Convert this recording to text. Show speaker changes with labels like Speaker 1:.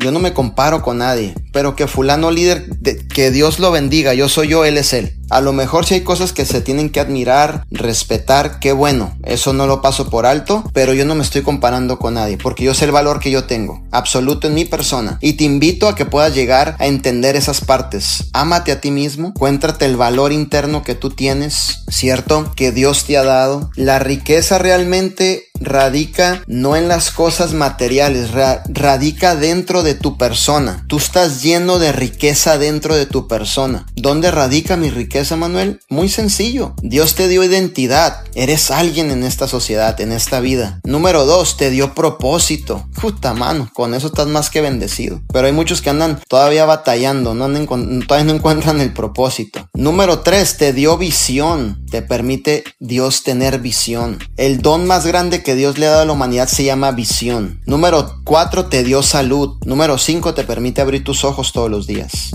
Speaker 1: Yo no me comparo con nadie, pero que fulano líder, que Dios lo bendiga, yo soy yo, él es él. A lo mejor si hay cosas que se tienen que admirar, respetar, qué bueno, eso no lo paso por alto, pero yo no me estoy comparando con nadie, porque yo sé el valor que yo tengo, absoluto en mi persona. Y te invito a que puedas llegar a entender esas partes. Ámate a ti mismo, cuéntrate el valor interno que tú tienes, ¿cierto? Que Dios te ha dado. La riqueza realmente radica no en las cosas materiales, radica dentro de tu persona. Tú estás lleno de riqueza dentro de tu persona. ¿Dónde radica mi riqueza, Manuel? Muy sencillo. Dios te dio identidad. Eres alguien en esta sociedad, en esta vida. Número dos, te dio propósito. Puta mano, con eso estás más que bendecido. Pero hay muchos que andan todavía batallando, no todavía no encuentran el propósito. Número tres, te dio visión. Te permite Dios tener visión. El don más grande que que Dios le ha dado a la humanidad se llama visión. Número 4 te dio salud. Número 5 te permite abrir tus ojos todos los días.